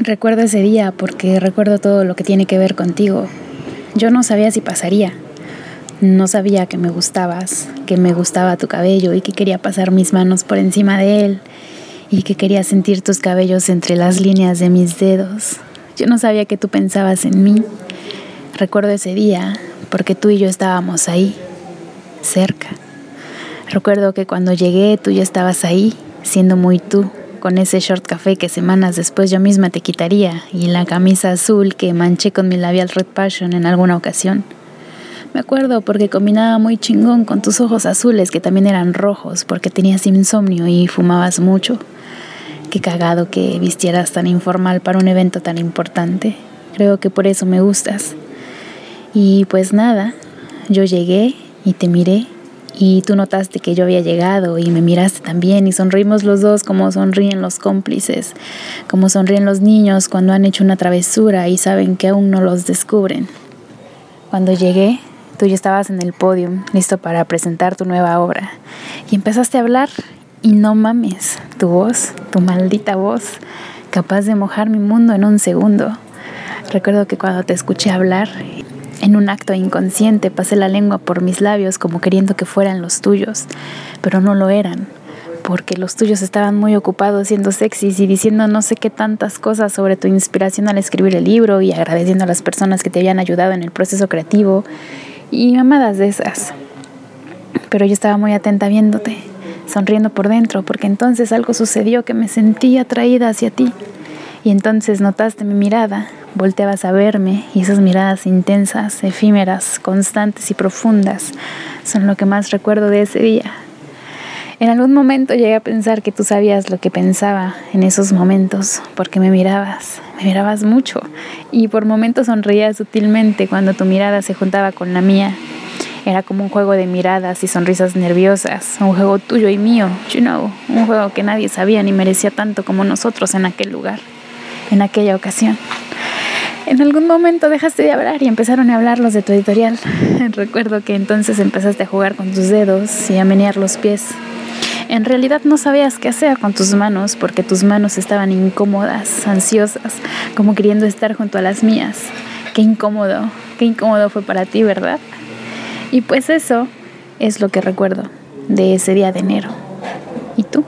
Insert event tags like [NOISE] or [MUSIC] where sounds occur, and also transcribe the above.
Recuerdo ese día porque recuerdo todo lo que tiene que ver contigo. Yo no sabía si pasaría. No sabía que me gustabas, que me gustaba tu cabello y que quería pasar mis manos por encima de él y que quería sentir tus cabellos entre las líneas de mis dedos. Yo no sabía que tú pensabas en mí. Recuerdo ese día porque tú y yo estábamos ahí, cerca. Recuerdo que cuando llegué tú ya estabas ahí, siendo muy tú con ese short café que semanas después yo misma te quitaría y la camisa azul que manché con mi labial Red Passion en alguna ocasión. Me acuerdo porque combinaba muy chingón con tus ojos azules que también eran rojos porque tenías insomnio y fumabas mucho. Qué cagado que vistieras tan informal para un evento tan importante. Creo que por eso me gustas. Y pues nada, yo llegué y te miré y tú notaste que yo había llegado y me miraste también y sonreímos los dos como sonríen los cómplices, como sonríen los niños cuando han hecho una travesura y saben que aún no los descubren. Cuando llegué, tú ya estabas en el podio, listo para presentar tu nueva obra y empezaste a hablar y no mames, tu voz, tu maldita voz, capaz de mojar mi mundo en un segundo. Recuerdo que cuando te escuché hablar en un acto inconsciente pasé la lengua por mis labios como queriendo que fueran los tuyos, pero no lo eran, porque los tuyos estaban muy ocupados siendo sexys y diciendo no sé qué tantas cosas sobre tu inspiración al escribir el libro y agradeciendo a las personas que te habían ayudado en el proceso creativo y mamadas de esas. Pero yo estaba muy atenta viéndote, sonriendo por dentro, porque entonces algo sucedió que me sentí atraída hacia ti. Y entonces notaste mi mirada, volteabas a verme y esas miradas intensas, efímeras, constantes y profundas son lo que más recuerdo de ese día. En algún momento llegué a pensar que tú sabías lo que pensaba en esos momentos, porque me mirabas, me mirabas mucho y por momentos sonreías sutilmente cuando tu mirada se juntaba con la mía. Era como un juego de miradas y sonrisas nerviosas, un juego tuyo y mío, you know, un juego que nadie sabía ni merecía tanto como nosotros en aquel lugar, en aquella ocasión. En algún momento dejaste de hablar y empezaron a hablar los de tu editorial. [LAUGHS] Recuerdo que entonces empezaste a jugar con tus dedos y a menear los pies. En realidad no sabías qué hacer con tus manos porque tus manos estaban incómodas, ansiosas, como queriendo estar junto a las mías. Qué incómodo, qué incómodo fue para ti, ¿verdad? Y pues eso es lo que recuerdo de ese día de enero. ¿Y tú?